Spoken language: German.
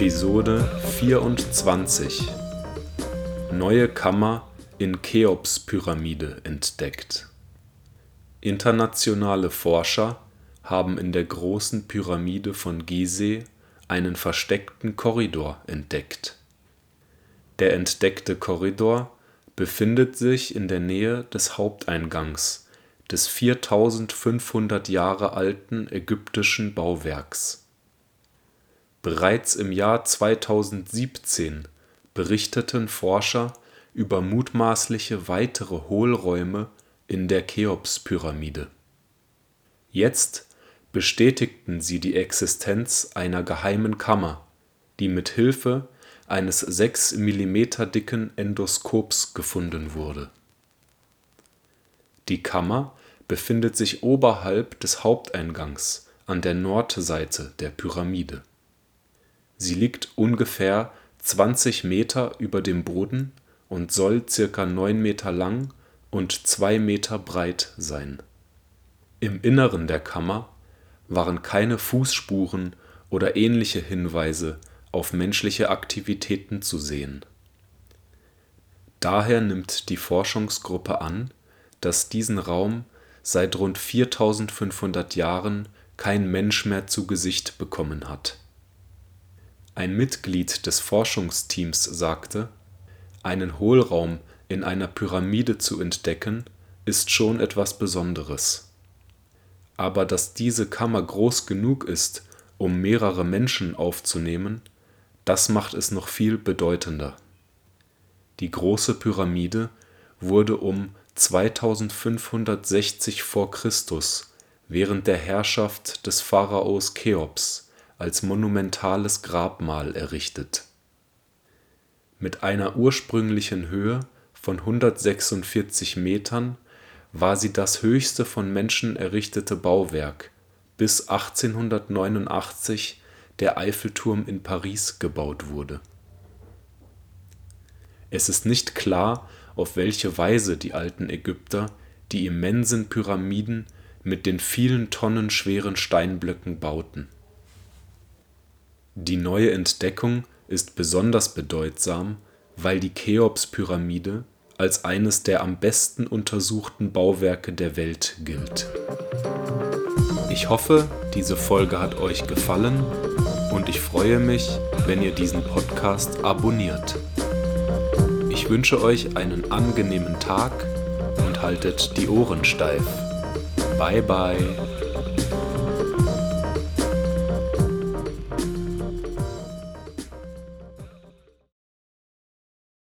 Episode 24 Neue Kammer in Cheops-Pyramide entdeckt. Internationale Forscher haben in der großen Pyramide von Gizeh einen versteckten Korridor entdeckt. Der entdeckte Korridor befindet sich in der Nähe des Haupteingangs des 4500 Jahre alten ägyptischen Bauwerks Bereits im Jahr 2017 berichteten Forscher über mutmaßliche weitere Hohlräume in der Cheops-Pyramide. Jetzt bestätigten sie die Existenz einer geheimen Kammer, die mit Hilfe eines 6 mm dicken Endoskops gefunden wurde. Die Kammer befindet sich oberhalb des Haupteingangs an der Nordseite der Pyramide Sie liegt ungefähr 20 Meter über dem Boden und soll circa 9 Meter lang und 2 Meter breit sein. Im Inneren der Kammer waren keine Fußspuren oder ähnliche Hinweise auf menschliche Aktivitäten zu sehen. Daher nimmt die Forschungsgruppe an, dass diesen Raum seit rund 4500 Jahren kein Mensch mehr zu Gesicht bekommen hat ein Mitglied des Forschungsteams sagte, einen Hohlraum in einer Pyramide zu entdecken, ist schon etwas Besonderes. Aber dass diese Kammer groß genug ist, um mehrere Menschen aufzunehmen, das macht es noch viel bedeutender. Die große Pyramide wurde um 2560 v. Chr. während der Herrschaft des Pharaos Cheops als monumentales Grabmal errichtet. Mit einer ursprünglichen Höhe von 146 Metern war sie das höchste von Menschen errichtete Bauwerk, bis 1889 der Eiffelturm in Paris gebaut wurde. Es ist nicht klar, auf welche Weise die alten Ägypter die immensen Pyramiden mit den vielen Tonnen schweren Steinblöcken bauten die neue Entdeckung ist besonders bedeutsam, weil die Cheops-Pyramide als eines der am besten untersuchten Bauwerke der Welt gilt. Ich hoffe, diese Folge hat euch gefallen und ich freue mich, wenn ihr diesen Podcast abonniert. Ich wünsche euch einen angenehmen Tag und haltet die Ohren steif. Bye bye.